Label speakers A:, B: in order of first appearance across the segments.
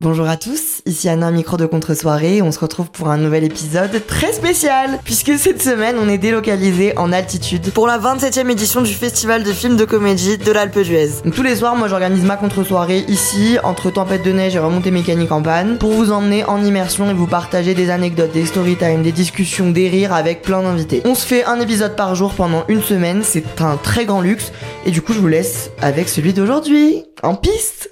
A: Bonjour à tous, ici Anna, micro de contre-soirée. On se retrouve pour un nouvel épisode très spécial, puisque cette semaine on est délocalisé en altitude pour la 27e édition du festival de films de comédie de l'Alpe d'Huez. Tous les soirs, moi j'organise ma contre-soirée ici, entre tempête de neige et remontée mécanique en panne, pour vous emmener en immersion et vous partager des anecdotes, des story time, des discussions, des rires avec plein d'invités. On se fait un épisode par jour pendant une semaine, c'est un très grand luxe, et du coup je vous laisse avec celui d'aujourd'hui. En piste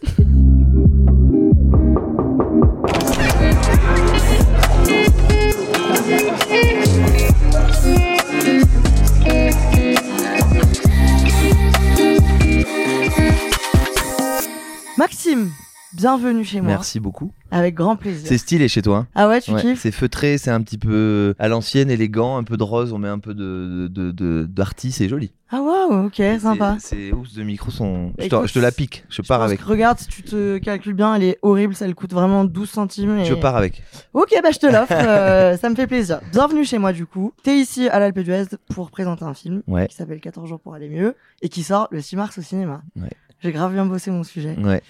A: Maxime, bienvenue chez moi.
B: Merci beaucoup.
A: Avec grand plaisir.
B: C'est stylé chez toi. hein.
A: Ah ouais, tu
B: Ouais,
A: kiffes
B: c'est feutré, c'est un petit peu à l'ancienne, élégant, un peu de rose, on met un peu de d'arty, c'est joli.
A: Ah waouh, ok, sympa.
B: Ces housses de micro sont. Je te,
A: Écoute,
B: je te la pique, je
A: Je
B: pars avec.
A: regarde, si tu te calcules bien, elle est horrible, ça elle coûte vraiment 12 centimes. et-
B: Je pars avec.
A: Ok, bah je te l'offre, euh, ça me fait plaisir. Bienvenue chez moi du coup. T'es ici à l'Alpe d'Huez pour présenter un film
B: Ouais.
A: qui s'appelle 14 jours pour aller mieux et qui sort le 6 mars au cinéma.
B: Ouais.
A: J'ai grave bien bossé mon sujet.
B: Ouais.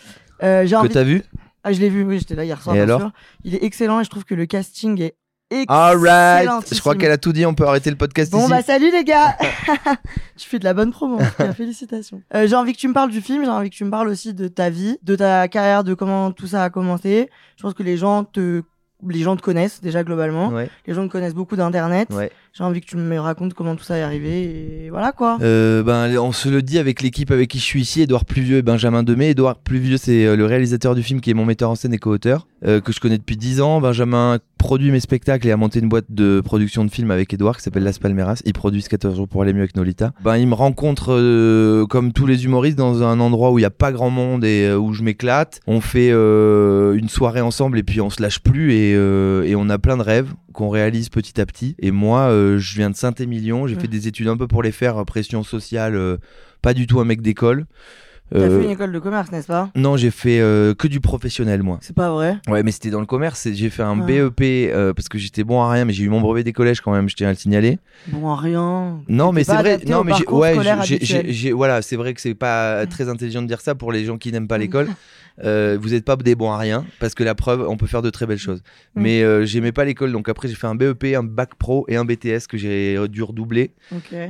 A: Euh, j'ai
B: Que
A: envie...
B: t'as vu?
A: Ah, je l'ai vu, oui, j'étais là hier soir.
B: Et
A: bien
B: alors?
A: sûr. Il est excellent et je trouve que le casting est excellent.
B: Alright. Je crois qu'elle a tout dit. On peut arrêter le podcast
A: Bon
B: ici.
A: bah salut les gars Tu fais de la bonne promo, en tout cas, félicitations. Euh, j'ai envie que tu me parles du film, j'ai envie que tu me parles aussi de ta vie, de ta carrière, de comment tout ça a commencé. Je pense que les gens te les gens te connaissent déjà globalement.
B: Ouais.
A: Les gens te connaissent beaucoup d'internet.
B: Ouais.
A: J'ai envie que tu me racontes comment tout ça est arrivé et voilà quoi.
B: Euh, ben, on se le dit avec l'équipe avec qui je suis ici, Edouard Pluvieux et Benjamin Demey. Edouard Pluvieux, c'est euh, le réalisateur du film qui est mon metteur en scène et co-auteur, euh, que je connais depuis 10 ans. Benjamin produit mes spectacles et a monté une boîte de production de films avec Edouard qui s'appelle Las Palmeras. Ils produisent 14 jours pour aller mieux avec Nolita. Ben, il me rencontre comme tous les humoristes dans un endroit où il n'y a pas grand monde et où je m'éclate. On fait une soirée ensemble et puis on se lâche plus et on a plein de rêves qu'on réalise petit à petit. Et moi, euh, je viens de Saint-Émilion, j'ai
A: Ouais.
B: fait des études un peu pour les faire, euh, pression sociale, euh, pas du tout un mec d'école.
A: T'as
B: Euh,
A: fait une école de commerce, n'est-ce pas?
B: Non, j'ai fait euh, que du professionnel, moi.
A: C'est pas vrai?
B: Ouais, mais c'était dans le commerce. J'ai fait un
A: Ah.
B: BEP euh, parce que j'étais bon à rien, mais j'ai eu mon brevet des collèges quand même, je tiens à le signaler.
A: Bon, à rien.
B: Non, mais c'est vrai. Non, mais ouais, j'ai- voilà, c'est vrai que c'est pas très intelligent de dire ça pour les gens qui n'aiment pas l'école. Euh, vous n'êtes pas des bons à rien parce que la preuve, on peut faire de très belles choses.
A: Mm.
B: Mais euh, j'aimais pas l'école, donc après j'ai fait un BEP, un bac pro et un BTS que j'ai dû redoubler.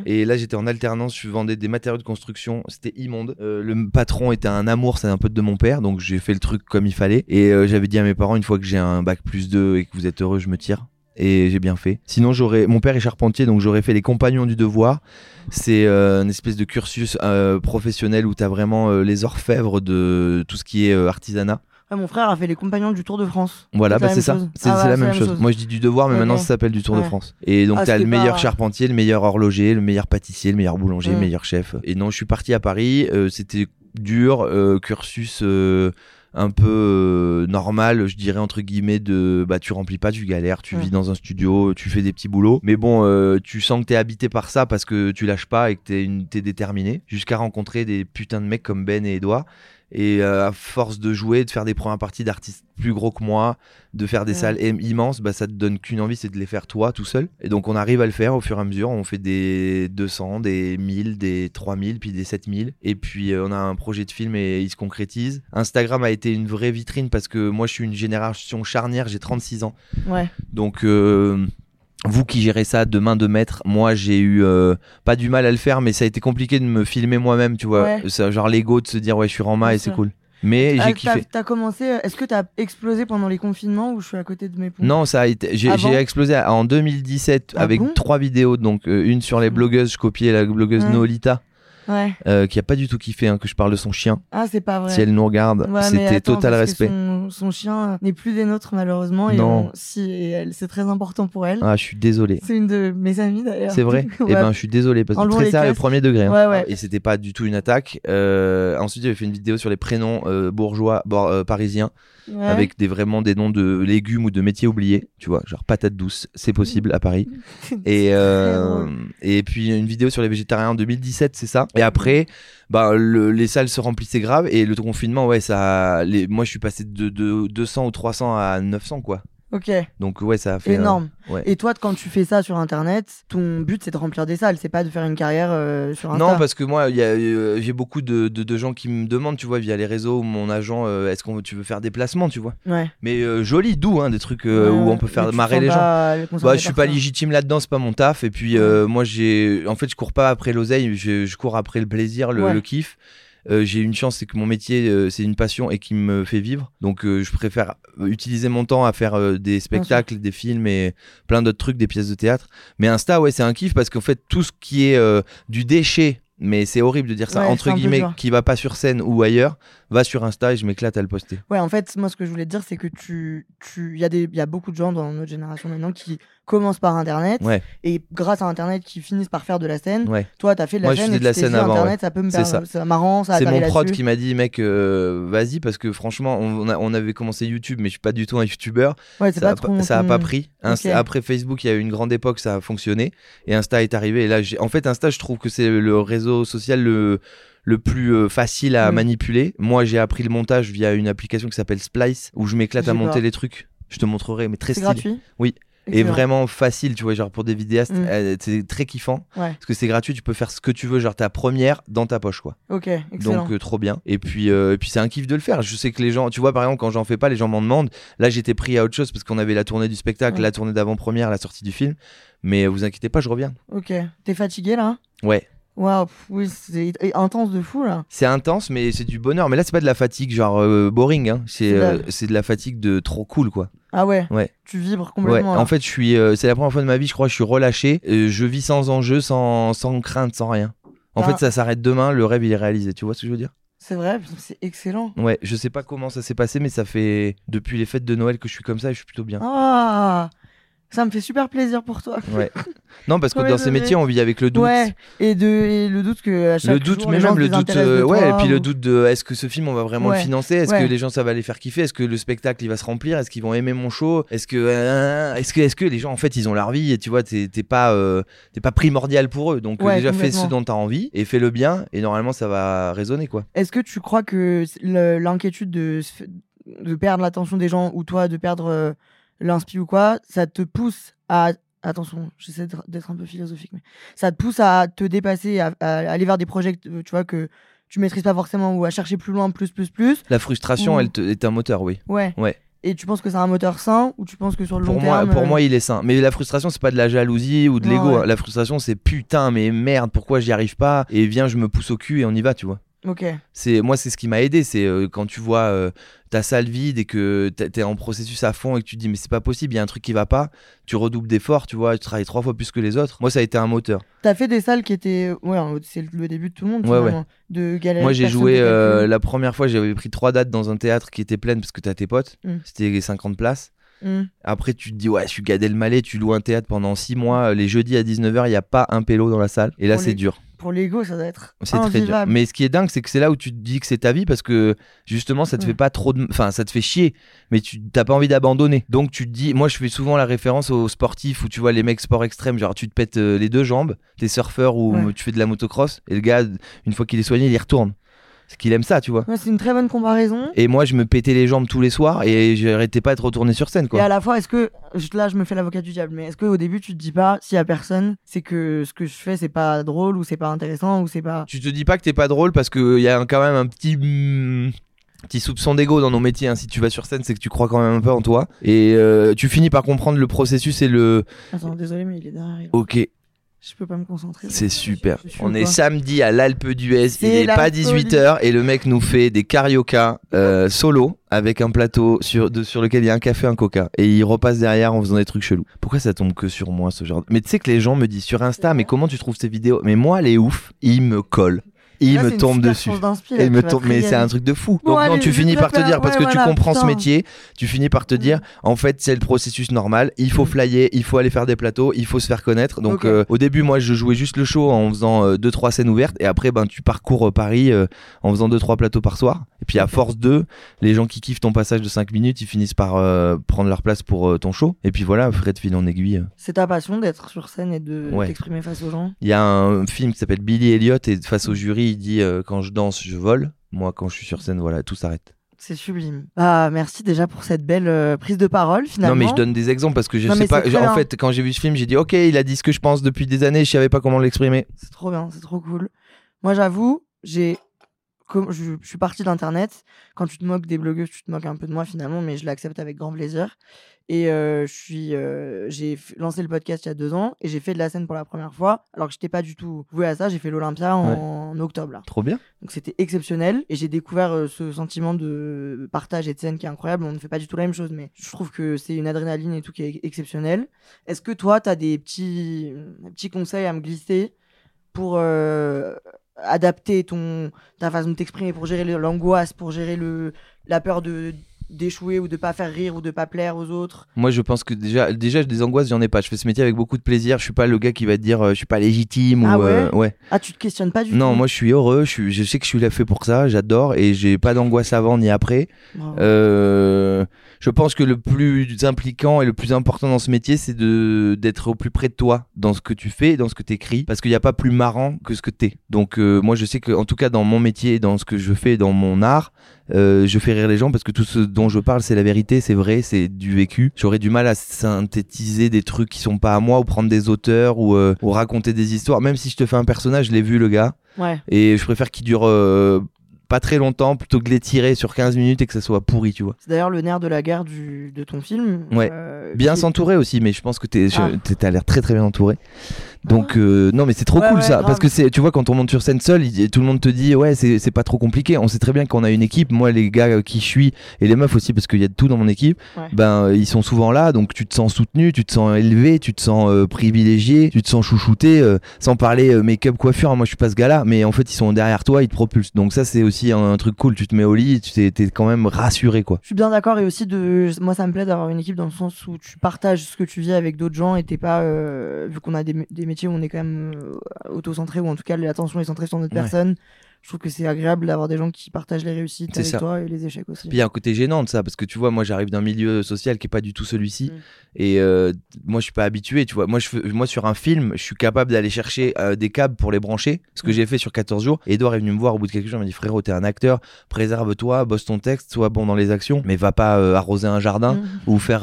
B: Et là, j'étais en alternance, je vendais des matériaux de construction, c'était immonde. Euh, le patron était un amour, c'est un pote de mon père, donc j'ai fait le truc comme il fallait. Et euh, j'avais dit à mes parents, une fois que j'ai un bac plus 2 et que vous êtes heureux, je me tire. Et j'ai bien fait. Sinon, j'aurais. Mon père est charpentier, donc j'aurais fait les compagnons du devoir. C'est euh, une espèce de cursus euh, professionnel où t'as vraiment euh, les orfèvres de tout ce qui est artisanat.
A: Ouais, mon frère a fait les compagnons du Tour de France.
B: Voilà,
A: C'est
B: bah ça.
A: chose.
B: C'est
A: Ah ouais,
B: la même chose.
A: chose.
B: Moi, je dis du devoir, mais maintenant ça s'appelle du Tour de. France. Et donc,
A: Ah,
B: t'as le meilleur
A: pas-
B: charpentier, le meilleur horloger, le meilleur pâtissier, le meilleur boulanger, le meilleur chef. Et non, je suis parti à Paris. euh, C'était dur, euh, cursus euh, un peu normal, je dirais entre guillemets de bah tu remplis pas, tu galères, tu vis dans un studio, tu fais des petits boulots. Mais bon, tu sens que t'es habité par ça parce que tu lâches pas et que t'es une- t'es déterminé. Jusqu'à rencontrer des putains de mecs comme Ben et Edouard. Et euh, à force de jouer, de faire des premières parties d'artistes plus gros que moi, de faire des
A: Ouais.
B: salles im- immenses, bah ça te donne qu'une envie, c'est de les faire toi tout seul. Et donc on arrive à le faire au fur et à mesure. On fait des 200, des 1000, des 3000, puis des 7000. Et puis euh, on a un projet de film et il se concrétise. Instagram a été une vraie vitrine parce que moi je suis une génération charnière, j'ai 36 ans.
A: Ouais.
B: Donc euh, vous qui gérez ça de main de maître, moi j'ai eu euh, pas du mal à le faire, mais ça a été compliqué de me filmer moi-même, tu vois.
A: Ouais.
B: Ça, genre l'ego de se dire ouais je suis Rama
A: Bien
B: et c'est cool. Mais
A: Ah,
B: j'ai kiffé.
A: T'as commencé. Est-ce que t'as explosé pendant les confinements ou je suis à côté de mes pompes?
B: Non, ça a été. J'ai explosé en 2017
A: Ah
B: avec
A: bon?
B: trois vidéos, donc euh, une sur les blogueuses, je copiais la blogueuse
A: Ouais.
B: Noolita.
A: Ouais.
B: euh, qui a pas du tout kiffé hein, que je parle de son chien.
A: Ah, c'est pas vrai.
B: Si elle nous regarde,
A: Ouais,
B: c'était total respect.
A: Son, son chien n'est plus des nôtres, malheureusement. Et
B: Non.
A: on- si, et elle, c'est très important pour elle.
B: Ah, je suis désolé.
A: C'est une de mes amies d'ailleurs.
B: C'est vrai
A: Ouais.
B: Eh ben, je suis désolé parce que très sérieux, premier degré. hein.
A: Ouais, ouais.
B: Et c'était pas du tout une attaque. Euh, ensuite, j'avais fait une vidéo sur les prénoms euh, bourgeois euh, parisiens
A: Ouais.
B: avec des vraiment des noms de légumes ou de métiers oubliés. Tu vois, genre patate douce, c'est possible à Paris. Et euh, et puis une vidéo sur les végétariens en 2017, c'est ça? Et après, bah le- les salles se remplissaient grave et le confinement, ouais, ça. Les, moi, je suis passé de, de 200 ou 300 à 900 quoi.
A: Ok,
B: Donc ouais, ça a fait. euh,
A: énorme.
B: ouais.
A: Et toi, quand tu fais ça sur Internet, ton but c'est de remplir des salles, c'est pas de faire une carrière euh, sur Insta.
B: Non, parce que moi, il euh, j'ai beaucoup de, de, de gens qui me demandent, tu vois, via les réseaux, mon agent, euh, est-ce qu'on tu veux faire des placements, tu vois.
A: Ouais.
B: Mais euh, joli, doux, hein, des trucs où on peut faire marrer les gens. Bah, je suis pas légitime là-dedans, c'est pas mon taf. Et puis, moi, j'ai, en fait, je cours pas après l'oseille, je, je cours après le plaisir, le,
A: Ouais.
B: le kiff. Euh, j'ai une chance, c'est que mon métier, euh, c'est une passion et qui me fait vivre. Donc, euh, je préfère utiliser mon temps à faire des spectacles, des films et plein d'autres trucs, des pièces de théâtre. Mais Insta, ouais, c'est un kiff parce qu'en fait, tout ce qui est du déchet, mais c'est horrible de dire ça,
A: Ouais,
B: entre guillemets, qui va pas sur scène ou ailleurs, va sur Insta et je m'éclate à le poster.
A: Ouais, en fait, moi, ce que je voulais te dire, c'est que tu, tu, il y a des, y a beaucoup de gens dans notre génération maintenant qui commencent par Internet
B: Ouais.
A: et grâce à Internet qui finissent par faire de la scène.
B: Ouais.
A: Toi, t'as fait de la
B: Moi, je
A: scène
B: faisais
A: et
B: de la scène avant,
A: Internet, ça peut me
B: C'est
A: faire,
B: ça.
A: c'est marrant, ça.
B: C'est mon prod qui m'a dit, mec, euh, vas-y, parce que franchement, on, a- on avait commencé YouTube, mais je suis pas du tout un YouTuber.
A: Ouais, c'est
B: Ça,
A: pas
B: a
A: trop.
B: pas, ça a pas pris. Insta-. Après Facebook, il y a eu une grande époque, ça a fonctionné. Et Insta est arrivé. Et là, en fait, Insta, je trouve que c'est le réseau social le, le plus euh, facile à manipuler. Moi, j'ai appris le montage via une application qui s'appelle Splice, où je m'éclate à monter
A: pas.
B: les trucs. Je te montrerai, mais très stylé.
A: gratuit.
B: Oui. Et vraiment facile, tu vois, genre pour des vidéastes,
A: Mm.
B: euh, c'est très kiffant.
A: Ouais.
B: Parce que c'est gratuit, tu peux faire ce que tu veux, genre ta première dans ta poche, quoi.
A: Ok, excellent.
B: Donc euh, trop bien. Et puis, euh, et puis c'est un kiff de le faire. Je sais que les gens, tu vois, par exemple, quand j'en fais pas, les gens m'en demandent. Là, j'étais pris à autre chose parce qu'on avait la tournée du spectacle,
A: Ouais.
B: la tournée d'avant-première, la sortie du film. Mais vous inquiétez pas, je reviens.
A: Ok. T'es fatigué là?
B: Ouais.
A: Waouh, oui, c'est intense de fou là.
B: C'est intense, mais c'est du bonheur. Mais là, c'est pas de la fatigue, genre euh, boring. Hein. C'est
A: C'est de la-
B: euh, c'est de la fatigue de trop cool, quoi.
A: Ah ouais?
B: Ouais.
A: Tu vibres
B: Ouais.
A: complètement. là.
B: En fait, je suis. euh, c'est la première fois de ma vie, je crois, je suis relâché. Je vis sans enjeu, sans, sans crainte, sans rien. En
A: Ah.
B: fait, ça s'arrête demain. Le rêve, il est réalisé. Tu vois ce que je veux dire?
A: C'est vrai, c'est excellent.
B: Ouais. Je sais pas comment ça s'est passé, mais ça fait depuis les fêtes de Noël que je suis comme ça et je suis plutôt bien.
A: Ah, ça me fait super plaisir pour toi.
B: Ouais. Non, parce que
A: Ouais,
B: dans ces métiers, on vit avec le doute.
A: Ouais. Et de et le doute que à chaque
B: Le doute,
A: jour,
B: mais
A: les
B: même le doute, euh, ouais, et puis le
A: ou-
B: doute de est-ce que ce film on va vraiment
A: Ouais.
B: le financer, est-ce
A: Ouais.
B: que les gens ça va les faire kiffer, est-ce que le spectacle il va se remplir, est-ce qu'ils vont aimer mon show, est-ce que, euh, est-ce que, est-ce que les gens en fait ils ont leur vie? Et tu vois t'es pas, euh, t'es pas primordial pour eux, donc euh, déjà fais ce dont t'as envie et fais le bien et normalement ça va résonner quoi.
A: Est-ce que tu crois que l'inquiétude de de perdre l'attention des gens ou toi de perdre euh, l'inspi ou quoi, ça te pousse à attention, j'essaie d'être- un peu philosophique, mais ça te pousse à te dépasser, à, à aller vers des projets, que, tu vois que tu maîtrises pas forcément ou à chercher plus loin, plus, plus, plus.
B: La frustration
A: Ou-
B: elle te- est un moteur, oui.
A: Ouais.
B: Ouais.
A: Et tu penses que c'est un moteur sain ou tu penses que sur le
B: Pour
A: long
B: moi,
A: terme
B: pour
A: euh,
B: moi, il est sain. Mais la frustration, c'est pas de la jalousie ou de l'ego.
A: ouais.
B: hein. La frustration, c'est putain, mais merde, pourquoi j'y arrive pas Et viens, je me pousse au cul et on y va, tu vois. C'est moi c'est ce qui m'a aidé c'est euh, quand tu vois euh, ta salle vide et que t'es en processus à fond et que tu te dis mais c'est pas possible il y a un truc qui va pas tu redoubles d'efforts tu vois tu travailles trois fois plus que les autres moi ça a été un moteur
A: T'as fait des salles qui étaient. Ouais, c'est le début de tout le monde.
B: Ouais,
A: De galérer.
B: moi j'ai joué euh, la première fois j'avais pris trois dates dans un théâtre qui était plein parce que t'as tes potes
A: Mm.
B: c'était les 50 places
A: Hmm.
B: après tu te dis ouais je suis Gad Elmaleh tu loues un théâtre pendant six mois les jeudis à 19h il y a pas un pélo dans la salle et là c'est
A: les-
B: dur
A: Pour l'ego, ça doit être.
B: C'est très dur. Mais ce qui est dingue, c'est que c'est là où tu te dis que c'est ta vie parce que justement, ça te
A: Ouais.
B: fait pas trop de. Enfin, ça te fait chier, mais tu t'as pas envie d'abandonner. Donc tu te dis, moi je fais souvent la référence aux sportifs où tu vois les mecs sport extrême, genre tu te pètes euh, les deux jambes, t'es surfeur ou
A: Ouais.
B: tu fais de la motocross, et le gars, une fois qu'il est soigné, il y retourne. C'est qu'il aime ça, tu vois.
A: Ouais, c'est une très bonne comparaison.
B: Et moi, je me pétais les jambes tous les soirs et j'arrêtais pas de retourner sur scène,
A: Et
B: quoi.
A: à la fois, est-ce que. Là, je me fais l'avocat du diable, mais est-ce qu'au début, tu te dis pas, s'il y a personne, c'est que ce que je fais, c'est pas drôle ou c'est pas intéressant ou c'est pas.
B: Tu te dis pas que t'es pas drôle parce qu'il y a quand même un petit. mm, Petit soupçon d'ego dans nos métiers. hein. Si tu vas sur scène, c'est que tu crois quand même un peu en toi. Et euh, tu finis par comprendre le processus et le.
A: Attends, désolé, mais il est derrière. il-
B: Ok,
A: Je peux pas me concentrer.
B: c'est super.
A: Je
B: On est
A: quoi
B: samedi à l'Alpe d'Huez. Il est pas
A: folie.
B: 18h et le mec nous fait des carioca euh, solo avec un plateau sur, de, sur lequel il y a un café, un coca. Et il repasse derrière en faisant des trucs chelous. Pourquoi ça tombe que sur moi ce genre de... Mais tu sais que les gens me disent sur Insta, mais comment tu trouves ces vidéos? Mais moi, les ouf, ils me collent. Il
A: Là,
B: me tombe dessus. Et me tombe, mais c'est un truc de fou.
A: Bon,
B: Donc
A: allez,
B: non, tu finis par te dire parce
A: ouais,
B: que tu comprends ce métier, tu finis par te dire en fait c'est le processus normal. Il faut
A: Mm.
B: flyer, il faut aller faire des plateaux, il faut se faire connaître. Donc euh, au début moi je jouais juste le show en faisant euh, deux trois scènes ouvertes et après ben tu parcours euh, Paris euh, en faisant deux trois plateaux par soir. Et puis à force de les gens qui kiffent ton passage de 5 minutes, ils finissent par euh, prendre leur place pour euh, ton show. Et puis voilà, Fred fil en aiguille.
A: C'est ta passion d'être sur scène et de
B: Ouais.
A: t'exprimer face aux gens?
B: Il y a un film qui s'appelle Billy Elliot et face au jury il dit euh, quand je danse je vole. Moi quand je suis sur scène voilà tout s'arrête.
A: C'est sublime. Ah, merci déjà pour cette belle euh, prise de parole finalement.
B: Non mais je donne des exemples parce que je
A: Non,
B: sais pas. En fait, quand j'ai vu ce film, j'ai dit ok, il a dit ce que je pense depuis des années, je savais pas comment l'exprimer.
A: C'est trop bien, c'est trop cool. Moi, j'avoue, j'ai. Comme- Je, je suis partie d'internet. Quand tu te moques des blogueuses, tu te moques un peu de moi finalement, mais je l'accepte avec grand plaisir. Et euh, je suis, euh, j'ai lancé le podcast il y a deux ans et j'ai fait de la scène pour la première fois. Alors que j'étais pas du tout voué à ça. J'ai fait l'Olympia en, octobre là.
B: Trop bien.
A: Donc c'était exceptionnel et j'ai découvert euh, ce sentiment de partage et de scène qui est incroyable. On ne fait pas du tout la même chose, mais je trouve que c'est une adrénaline et tout qui est exceptionnel. Est-ce que toi, tu as des petits, petits conseils à me glisser pour euh, adapter ton, ta façon de t'exprimer, pour gérer l'angoisse, pour gérer le, la peur de d'échouer ou de pas faire rire ou de pas plaire aux autres
B: Moi, je pense que déjà, déjà, des angoisses, j'en ai pas. Je fais ce métier avec beaucoup de plaisir. Je suis pas le gars qui va te dire, euh, je suis pas légitime
A: Ah
B: ou euh,
A: ouais. Ah, tu te questionnes pas du tout
B: Non, moi, je suis heureux. Je suis, je sais que je suis là fait pour ça. J'adore et j'ai pas d'angoisse avant ni après. Euh, je pense que le plus impliquant et le plus important dans ce métier, c'est de d'être au plus près de toi dans ce que tu fais, et dans ce que tu écris, parce qu'il n'y a pas plus marrant que ce que t'es. Donc euh, moi, je sais que, en tout cas, dans mon métier, dans ce que je fais, dans mon art, euh, je fais rire les gens parce que tout ce dont je parle, c'est la vérité, c'est vrai, c'est du vécu. J'aurais du mal à synthétiser des trucs qui sont pas à moi ou prendre des auteurs ou, euh, ou raconter des histoires. Même si je te fais un personnage, je l'ai vu le gars,
A: Ouais.
B: et je préfère qu'il dure euh, pas très longtemps plutôt que de l'étirer sur 15 minutes et que ça soit pourri, tu vois.
A: C'est d'ailleurs le nerf de la guerre du, de ton film.
B: Ouais.
A: euh,
B: Bien s'entourer aussi, mais je pense que t'es,
A: Ah.
B: t'es- t'as l'air très très bien entouré. Donc euh, non, mais c'est trop
A: Ouais,
B: cool
A: ouais,
B: ça,
A: grave.
B: parce que c'est, tu vois, quand on monte sur scène seul, il- tout le monde te dit ouais, c'est, c'est pas trop compliqué. On sait très bien qu'on a une équipe. Moi, les gars euh, qui je suis et les meufs aussi, parce qu'il y a de tout dans mon équipe.
A: Ouais.
B: Ben, euh, ils sont souvent là, donc tu te sens soutenu, tu te sens élevé, tu te sens euh, privilégié, tu te sens chouchouté. euh, sans parler euh, make-up, coiffure. hein, moi, je suis pas ce gars-là, mais en fait, ils sont derrière toi, ils te propulsent. Donc ça, c'est aussi un, un truc cool. Tu te mets au lit, tu t'es, t'es quand même rassuré, quoi.
A: Je suis bien d'accord et aussi de moi ça me plaît d'avoir une équipe dans le sens où tu partages ce que tu vis avec d'autres gens et t'es pas vu qu'on a des, des où on est quand même euh, auto-centré ou en tout cas l'attention est centrée sur notre
B: Ouais.
A: personne. Je trouve que c'est agréable d'avoir des gens qui partagent les réussites avec
B: ça.
A: toi et les échecs aussi.
B: Puis il y a un côté gênant de ça, parce que tu vois, moi j'arrive d'un milieu social qui est pas du tout celui-ci,
A: Mm.
B: et euh, moi je suis pas habitué, tu vois. Moi, je fais- moi sur un film, je suis capable d'aller chercher euh, des câbles pour les brancher, ce que
A: Mm.
B: j'ai fait sur 14 jours. Edouard est venu me voir au bout de quelques jours, il m'a dit frérot, t'es un acteur, préserve-toi, bosse ton texte, sois bon dans les actions, mais va pas euh, arroser un jardin
A: Mhm.
B: ou faire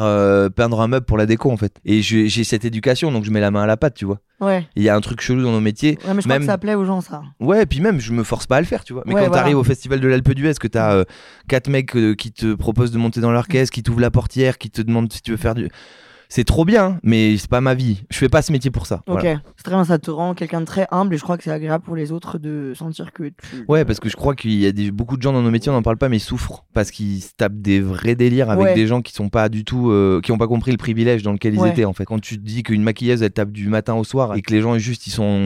B: peindre un meuble pour la déco en fait. Et j'ai cette éducation, donc je mets la main à la pâte, tu vois.
A: Ouais.
B: Il y a un truc chelou dans nos métiers.
A: Ouais, mais je crois
B: Même-
A: que ça plaît aux gens ça.
B: Ouais, et puis même, je me force pas à le faire, tu vois. Mais
A: Ouais,
B: quand
A: voilà.
B: t'arrives au festival de l'Alpe d'Huez, que t'as euh, quatre mecs euh, qui te proposent de monter dans l'orchestre, qui t'ouvrent la portière, qui te demandent si tu veux faire du. C'est trop bien, mais c'est pas ma vie. Je fais pas ce métier pour ça.
A: Ok,
B: Voilà.
A: c'est très bien, ça te rend quelqu'un de très humble et je crois que c'est agréable pour les autres de sentir que tu.
B: Ouais, parce que je crois qu'il y a des, beaucoup de gens dans nos métiers, on n'en parle pas, mais ils souffrent parce qu'ils se tapent des vrais délires avec
A: Ouais.
B: des gens qui sont pas du tout, euh, qui ont pas compris le privilège dans lequel ils étaient en fait. Quand tu te dis qu'une maquilleuse elle tape du matin au soir et que les gens juste ils sont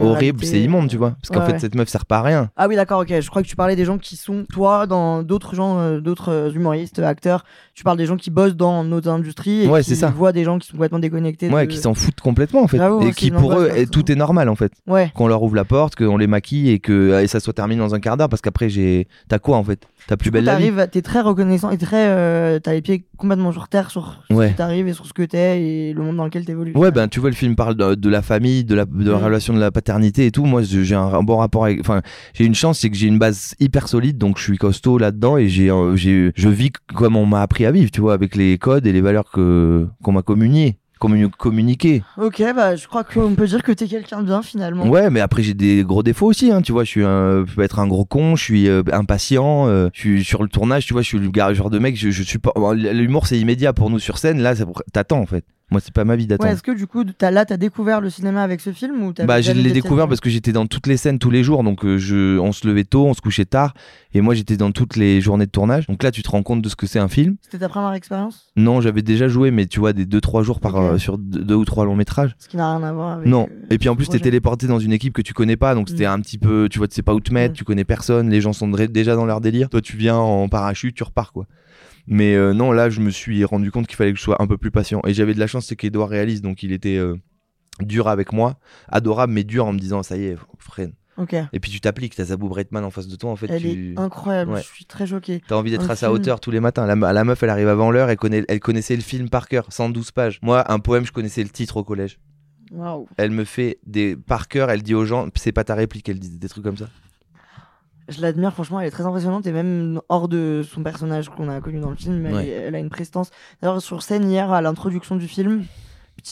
B: horribles, c'est immonde, tu vois. Parce qu'en
A: Ouais,
B: fait cette meuf sert pas à rien.
A: Ah oui, d'accord, ok. Je crois que tu parlais des gens qui sont, toi, dans d'autres gens, euh, d'autres humoristes, acteurs. Tu parles des gens qui bossent dans nos industries et
B: Ouais,
A: qui
B: c'est ça.
A: voient des gens qui sont complètement déconnectés.
B: Ouais,
A: de-
B: qui s'en foutent complètement en fait. Et
A: c'est
B: qui pour eux,
A: ça.
B: tout est normal en fait.
A: Ouais.
B: qu'on leur ouvre la porte, qu'on les maquille et que et ça soit terminé dans un quart d'heure parce qu'après j'ai t'as quoi en fait? T'as plus belle la vie
A: T'arrives, t'es très reconnaissant et très, euh, t'as les pieds complètement sur terre sur ce
B: Ouais.
A: qui t'arrive et sur ce que t'es et le monde dans lequel t'évolues.
B: Ouais ben tu vois le film parle de, de la famille, de la, de la
A: Mm.
B: relation de la paternité et tout. Moi j'ai un, un bon rapport avec enfin j'ai une chance c'est que j'ai une base hyper solide donc je suis costaud là-dedans et j'ai euh, j'ai je vis comme on m'a appris à vivre, tu vois avec les codes et les valeurs que qu'on m'a communiées, communi- communiquées.
A: Ok, bah je crois qu'on peut dire que t'es quelqu'un de bien finalement.
B: Ouais, mais après j'ai des gros défauts aussi, hein, tu vois. Je suis un, je peux être un gros con, je suis euh, impatient, euh, je suis sur le tournage, tu vois. Je suis le genre de mec, je, je suis pas. L'humour c'est immédiat pour nous sur scène. Là, t'attends en fait. Moi, c'est pas ma vie
A: Ouais,
B: d'attendre.
A: est-ce que du coup, t'as, là, t'as découvert le cinéma avec ce film ou
B: Bah, je l'ai découvert parce que j'étais dans toutes les scènes tous les jours. Donc, euh, je, on se levait tôt, on se couchait tard. Et moi, j'étais dans toutes les journées de tournage. Donc là, tu te rends compte de ce que c'est un film.
A: C'était ta première expérience?
B: Non, j'avais déjà joué, mais tu vois, des 2-3 jours par, euh, sur deux, deux ou trois longs métrages.
A: Ce qui n'a rien à voir avec.
B: Non.
A: euh,
B: Et puis en plus, t'es téléporté dans une équipe que tu connais pas, donc c'était
A: Mm.
B: un petit peu, tu vois, tu sais pas où te mettre,
A: Mm.
B: tu connais personne, les gens sont déjà dans leur délire. Toi, tu viens en parachute, tu repars quoi. Mais euh, non, là, je me suis rendu compte qu'il fallait que je sois un peu plus patient. Et j'avais de la chance, c'est qu'Edouard réalise, donc il était euh, dur avec moi, adorable, mais dur en me disant, ça y est, freine.
A: Ok.
B: Et puis tu t'appliques, t'as Zabou Bretman en face de toi, en fait,
A: Elle
B: tu
A: est incroyable.
B: Ouais.
A: Je suis très choquée.
B: T'as envie d'être à sa hauteur tous les matins. La, la meuf, elle arrive avant l'heure, elle, connaît, elle connaissait le film par cœur, 112 pages. Moi, un poème, je connaissais le titre au collège.
A: Waouh.
B: Elle me fait des par cœur, elle dit aux gens, c'est pas ta réplique, elle dit des trucs comme ça.
A: Je l'admire, franchement, elle est très impressionnante et même hors de son personnage qu'on a connu dans le film, elle,
B: Ouais.
A: est- elle a une prestance. D'ailleurs, sur scène hier, à l'introduction du film,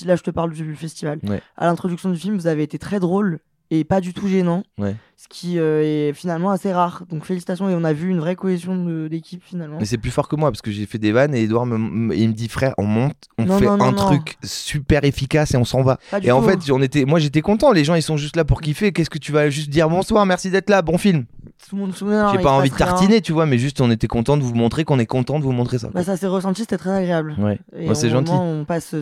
A: là je te parle du festival,
B: Ouais.
A: à l'introduction du film, vous avez été très drôle et pas du tout gênant,
B: Ouais.
A: ce qui euh, est finalement assez rare. Donc félicitations et on a vu une vraie cohésion d'équipe finalement.
B: Mais c'est plus fort que moi parce que j'ai fait des vannes et Edouard me, il me dit frère, on monte, on
A: Non,
B: fait
A: non, non,
B: un truc super efficace et on s'en va.
A: Pas
B: Et en
A: tout.
B: fait, on était, moi j'étais content. Les gens ils sont juste là pour kiffer. Qu'est-ce que tu vas juste dire bonsoir, merci d'être là, bon film.
A: Tout le monde se souvient,
B: J'ai pas envie de
A: rien.
B: tartiner, tu vois, mais juste on était content de vous montrer qu'on est content de vous montrer ça.
A: Bah, ça s'est ressenti, c'était très agréable.
B: Ouais. Bah, c'est gentil.
A: on passe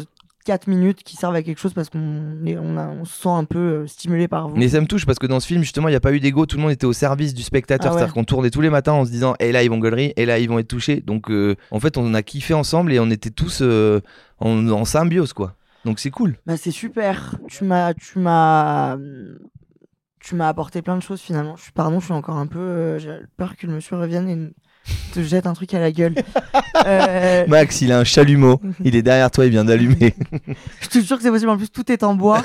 A: 4 minutes qui servent à quelque chose parce qu'on on, se sent un peu euh, stimulé par vous.
B: Mais ça me touche parce que dans ce film, justement, il n'y a pas eu d'ego. Tout le monde était au service du spectateur.
A: Ah ouais.
B: C'est-à-dire qu'on tournait tous les matins en se disant, et là, ils vont gueulerie, et là, ils vont être touchés. Donc, euh, en fait, on a kiffé ensemble et on était tous euh, en, en symbiose, quoi. Donc, c'est cool.
A: Bah c'est super. Tu m'as, tu m'as, apporté plein de choses finalement. Je suis, pardon, je suis encore un peu, euh, j'ai peur que le monsieur revienne et te jette un truc à la gueule. Euh,
B: Max, il a un chalumeau. il est derrière toi, il vient d'allumer.
A: je te jure que c'est possible. En plus, tout est en bois.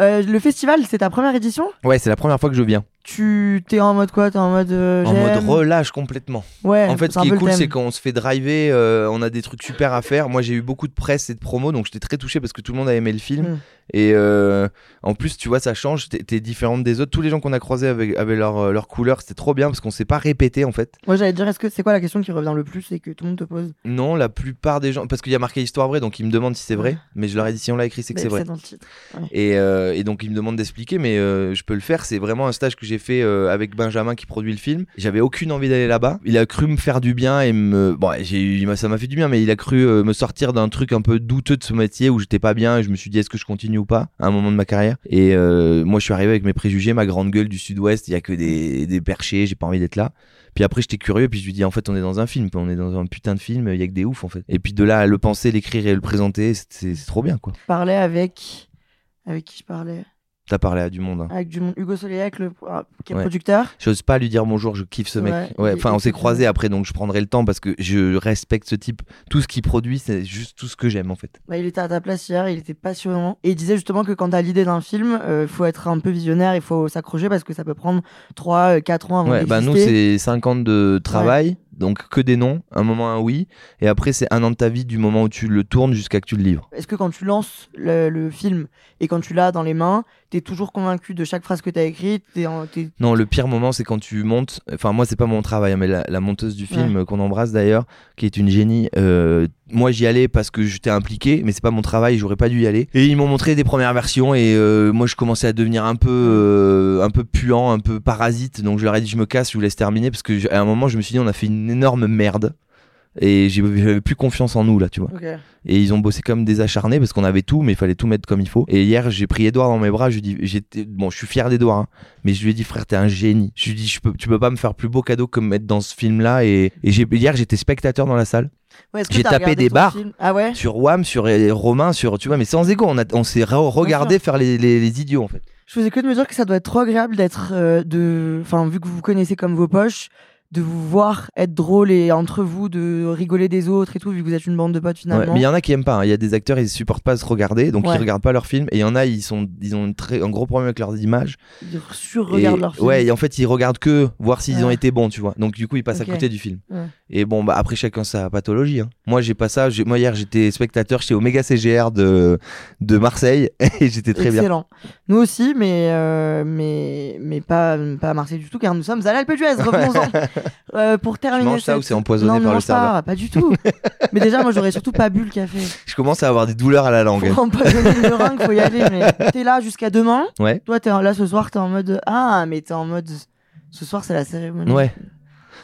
A: Euh, le festival, c'est ta première édition?
B: ouais, c'est la première fois que je viens.
A: Tu t'es en mode quoi? T'es en mode euh,
B: En mode relâche complètement.
A: Ouais.
B: En fait, ce qui est cool, c'est qu'on se fait driver, euh, on a des trucs super à faire. Moi, j'ai eu beaucoup de presse et de promos, donc j'étais très touché parce que tout le monde a aimé le film.
A: Mm.
B: Et euh, en plus, tu vois, ça change, t'es t'es différente des autres. Tous les gens qu'on a croisés avaient, avaient leur, leur couleur, c'était trop bien parce qu'on s'est pas répété en fait.
A: Moi, j'allais dire, est-ce que c'est quoi la question qui revient le plus et que tout le monde te pose?
B: Non, la plupart des gens, parce qu'il y a marqué histoire vraie, donc ils me demandent si c'est vrai,
A: Ouais.
B: mais je leur ai dit si on l'a écrit, c'est que c'est vrai.
A: dans le titre.
B: Et, et donc ils me demandent d'expliquer, mais je peux le faire. C'est vraiment un stage que j'ai fait euh, avec Benjamin qui produit le film. J'avais aucune envie d'aller là-bas. Il a cru me faire du bien et me, bon, j'ai ça m'a fait du bien, mais il a cru euh, me sortir d'un truc un peu douteux de ce métier où j'étais pas bien et je me suis dit est-ce que je continue ou pas à un moment de ma carrière? Et euh, moi je suis arrivé avec mes préjugés, ma grande gueule du Sud-Ouest. Il y a que des, des perchés, j'ai pas envie d'être là. Puis après j'étais curieux, puis je lui dis en fait on est dans un film, on est dans un putain de film, il y a que des oufs en fait. Et puis de là à le penser, l'écrire et le présenter, c'est- trop bien quoi.
A: Parlais avec. Avec qui je parlais?
B: T'as parlé à du monde. hein.
A: Avec du monde. Hugo Soleillac, le... ah, qui est
B: Ouais.
A: producteur?
B: J'ose pas lui dire bonjour, je kiffe ce mec.
A: Ouais,
B: enfin, on s'est croisés après, donc je prendrai le temps parce que je respecte ce type. Tout ce qu'il produit, c'est juste tout ce que j'aime en fait.
A: Bah, il était à ta place hier, il était passionnant. Et il disait justement que quand t'as l'idée d'un film, il faut être un peu visionnaire, il faut s'accrocher parce que ça peut prendre 3-4 ans avant
B: Ouais, bah nous, c'est 5 ans de travail, donc que des noms, un moment un oui, et après, c'est un an de ta vie du moment où tu le tournes jusqu'à que tu le livres.
A: Est-ce que quand tu lances le, le film et quand tu l'as dans les mains, t'es toujours convaincu de chaque phrase que t'as écrite t'es en- t'es-
B: Non, le pire moment, c'est quand tu montes. Enfin, moi, c'est pas mon travail, hein, mais la, la monteuse du film qu'on embrasse d'ailleurs, qui est une génie. euh, moi, j'y allais parce que j'étais impliqué, mais c'est pas mon travail, j'aurais pas dû y aller. Et ils m'ont montré des premières versions, et euh, moi, je commençais à devenir un peu, euh, un peu puant, un peu parasite. Donc, je leur ai dit, je me casse, je vous laisse terminer, parce que à un moment, je me suis dit, on a fait une énorme merde. Et j'avais plus confiance en nous là, tu vois. Et ils ont bossé comme des acharnés parce qu'on avait tout, mais il fallait tout mettre comme il faut. Et hier, j'ai pris Edouard dans mes bras. Je lui dis, j'étais, bon, je suis fier d'Edouard, hein, mais je lui ai dit, frère, t'es un génie. Je lui ai dit, je peux, tu peux pas me faire plus beau cadeau que me mettre dans ce film-là. Et, et j'ai, hier, j'étais spectateur dans la salle.
A: Ouais,
B: J'ai tapé des barres.
A: film? Ah ouais?
B: Sur Wham, sur Romain, sur, tu vois, mais sans égo. On, a, on s'est re- regardé faire les, les, les idiots, en fait.
A: Je faisais que de me dire que ça doit être trop agréable d'être euh, de. Enfin, vu que vous vous connaissez comme vos poches, de vous voir être drôle et entre vous de rigoler des autres et tout, vu que vous êtes une bande de potes
B: Ouais,
A: finalement.
B: mais il y en a qui aiment pas. hein. Il y a des acteurs, ils supportent pas se regarder, donc
A: Ouais.
B: ils regardent pas leurs films. Et il y en a, ils sont, ils ont une très, un gros problème avec leurs images.
A: Ils sur-regardent
B: Et-
A: leur film.
B: Ouais, et en fait, ils regardent que voir s'ils ont été bons, tu vois. Donc, du coup, ils passent à côté du film. Et bon, bah après chacun sa pathologie. hein. Moi, j'ai pas ça. Moi hier, j'étais spectateur chez Omega CGR de de Marseille et j'étais très bien.
A: Excellent. Nous aussi, mais, euh, mais, mais pas, pas à Marseille du tout, car nous sommes à l'Alpe d'Huez. Revenons-en. Euh, pour terminer.
B: manges ça ou c'est empoisonné
A: non,
B: par le
A: mange pas,
B: serveur
A: Pas du tout. mais déjà, moi, j'aurais surtout pas bu le café.
B: Je commence à avoir des douleurs à la langue.
A: Pour empoisonner le ringue, faut y aller. Mais t'es là jusqu'à demain.
B: Ouais.
A: Toi, t'es là ce soir, t'es en mode. Ah, mais t'es en mode. Ce soir, c'est la cérémonie.
B: Ouais.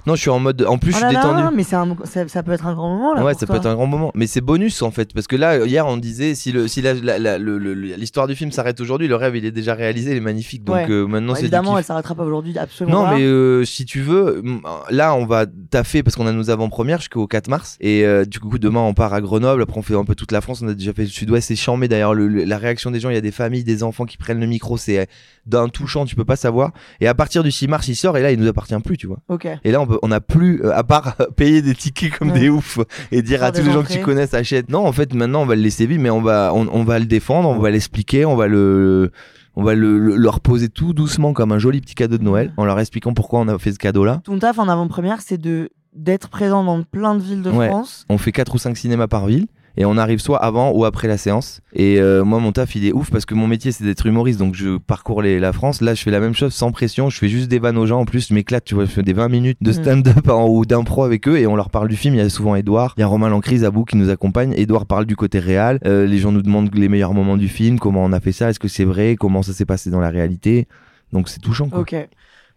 B: Non, je suis en mode. En plus,
A: Oh
B: je suis
A: là là,
B: détendu.
A: mais un- ça, ça peut être un grand moment là.
B: Ouais,
A: pour
B: ça
A: toi.
B: peut être un grand moment. Mais c'est bonus en fait. Parce que là, hier, on disait si le si la- la- l'histoire du film s'arrête aujourd'hui, le rêve il est déjà réalisé, il est magnifique. Donc
A: Ouais.
B: euh, maintenant,
A: Bon,
B: c'est
A: évidemment, elle s'arrêtera pas aujourd'hui, absolument
B: Non,
A: pas.
B: mais euh, si tu veux, là, on va taffer parce qu'on a nos avant-premières jusqu'au 4 mars. Et euh, du coup, demain, on part à Grenoble. Après, on fait un peu toute la France. On a déjà fait le sud-ouest. C'est chambé d'ailleurs. le- le- la réaction des gens, il y a des familles, des enfants qui prennent le micro. C'est d'un touchant, tu peux pas savoir. Et à partir du 6 mars, il sort. Et là, il nous appartient plus, tu vois.
A: Ok.
B: Et là, on, peut- on a plus, euh, à part payer des tickets comme
A: Ouais.
B: des oufs et dire à tous les gens que tu connaisses, achète. Non, en fait, maintenant, on va le laisser vivre, mais on va, on, on va le défendre, on va l'expliquer, on va le, on va le, le- leur poser tout doucement comme un joli petit cadeau de Noël, en leur expliquant pourquoi on a fait ce cadeau-là.
A: Ton taf en avant-première, c'est de d'être présent dans plein de villes de
B: Ouais.
A: France.
B: On fait quatre ou cinq cinémas par ville. Et on arrive soit avant ou après la séance. Et euh, moi, mon taf, il est ouf parce que mon métier, c'est d'être humoriste. Donc, je parcours les, la France. Là, je fais la même chose sans pression. Je fais juste des vannes aux gens. En plus, je m'éclate. Tu vois, je fais des 20 minutes de
A: Mm.
B: stand-up en- ou d'impro avec eux. Et on leur parle du film. Il y a souvent Edouard. Il y a Romain Lancrise à bout qui nous accompagne. Edouard parle du côté réel. Euh, les gens nous demandent les meilleurs moments du film. Comment on a fait ça? Est-ce que c'est vrai? Comment ça s'est passé dans la réalité? Donc, c'est touchant. Quoi.
A: Ok.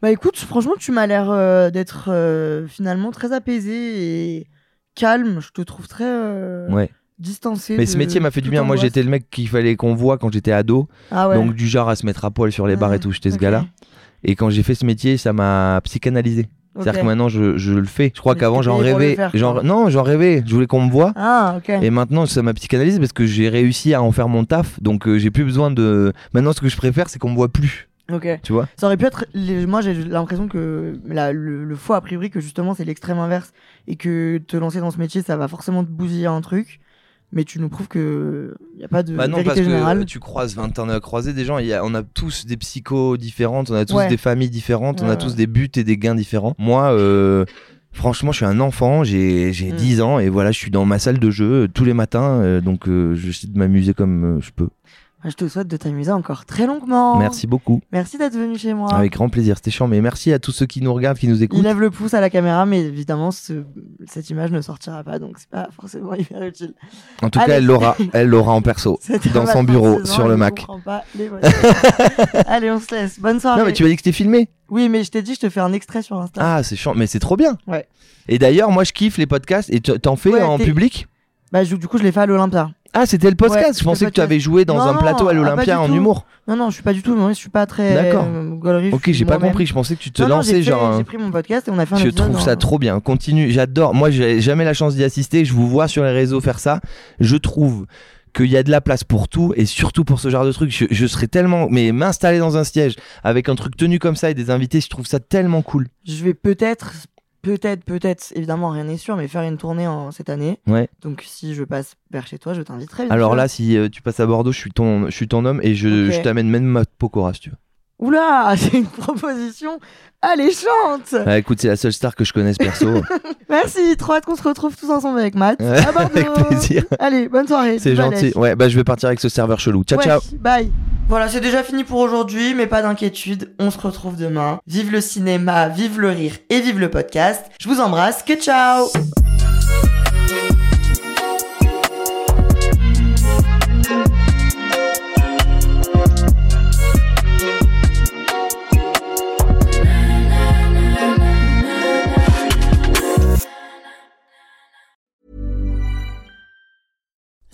A: Bah écoute, franchement, tu m'as l'air euh, d'être euh, finalement très apaisé et calme. Je te trouve très euh,
B: Ouais.
A: Distancé.
B: Mais
A: de
B: ce métier m'a fait du bien. Moi, j'étais le mec qu'il fallait qu'on voit quand j'étais ado.
A: Ah ouais.
B: Donc, du genre à se mettre à poil sur les bars et
A: Ah,
B: tout. J'étais ce gars-là. Et quand j'ai fait ce métier, ça m'a psychanalysé. C'est-à-dire que maintenant, je, je le fais. Je crois qu'avant, j'en rêvais. Genre, non, j'en rêvais. Je voulais qu'on me voit.
A: Ah ok.
B: Et maintenant, ça m'a psychanalysé parce que j'ai réussi à en faire mon taf. Donc, euh, j'ai plus besoin de. Maintenant, ce que je préfère, c'est qu'on me voit plus.
A: Ok.
B: Tu vois?
A: Ça aurait pu être. les- Moi, j'ai l'impression que la- le, le faux a priori que justement c'est l'extrême inverse et que te lancer dans ce métier, ça va forcément te bousiller un truc. Mais tu nous prouves que y a pas de
B: Bah non, parce
A: générale.
B: tu croises 20 ans à croiser des gens. il y a- on a tous des psychos différentes, on a tous
A: Ouais.
B: des familles différentes, on a
A: ouais.
B: tous des buts et des gains différents. Moi, euh, franchement, je suis un enfant, j'ai j'ai
A: Mm.
B: 10 ans et voilà, je suis dans ma salle de jeu euh, tous les matins. euh, donc, euh, j'essaie de m'amuser comme je peux.
A: Je te souhaite de t'amuser encore très longuement.
B: Merci beaucoup.
A: Merci d'être venu chez moi.
B: Avec grand plaisir, c'était chiant. Mais merci à tous ceux qui nous regardent, qui nous
A: Il
B: écoutent.
A: lève le pouce à la caméra, mais évidemment, ce- cette image ne sortira pas, donc c'est pas forcément hyper utile.
B: En tout
A: Allez.
B: cas, elle l'aura, elle l'aura en perso, dans son bureau,
A: 36 ans,
B: sur le Mac.
A: pas les. Allez, on se laisse. Bonne soirée.
B: Non, mais tu m'as dit que c'était filmé.
A: Oui, mais je t'ai dit, je te fais un extrait sur Insta.
B: Ah, c'est chiant, mais c'est trop bien.
A: Ouais.
B: Et d'ailleurs, moi, je kiffe les podcasts. Et tu- t'en fais
A: Ouais,
B: en
A: t'es-
B: public?
A: Bah, du coup, je l'ai fait à l'Olympia.
B: Ah, c'était le podcast.
A: Ouais,
B: je pensais que tu avais joué dans
A: Non,
B: un plateau à
A: ah,
B: l'Olympia en
A: tout.
B: humour.
A: Non, non, je suis pas du tout, je suis pas très.
B: D'accord.
A: euh,
B: Ok, j'ai pas compris. Je pensais que tu te
A: Non,
B: lançais genre.
A: J'ai pris mon podcast et on a fait un
B: Je trouve ça trop bien. Continue, j'adore. Moi, j'ai jamais la chance d'y assister. Je vous vois sur les réseaux faire ça. Je trouve qu'il y a de la place pour tout et surtout pour ce genre de truc. Je, je serais tellement, mais m'installer dans un siège avec un truc tenu comme ça et des invités, je trouve ça tellement cool.
A: Je vais peut-être, peut-être, peut-être, évidemment, rien n'est sûr, mais faire une tournée en cette année.
B: Ouais.
A: Donc, si je passe vers chez toi, je t'inviterai.
B: Alors
A: sûr.
B: là, si euh, tu passes à Bordeaux, je suis ton, je suis ton homme et je, t'amène même ma Pokora si tu veux.
A: Oula, c'est une proposition alléchante.
B: Ah, écoute, c'est la seule star que je connaisse perso.
A: Merci, trop hâte qu'on se retrouve tous ensemble avec Matt.
B: Ouais,
A: à Bordeaux.
B: avec plaisir.
A: Allez, bonne soirée.
B: C'est gentil. Ouais, bah je vais partir avec ce serveur chelou. Ciao,
A: Ouais,
B: ciao.
A: Bye. Voilà, c'est déjà fini pour aujourd'hui, mais pas d'inquiétude, on se retrouve demain. Vive le cinéma, vive le rire et vive le podcast. Je vous embrasse, que ciao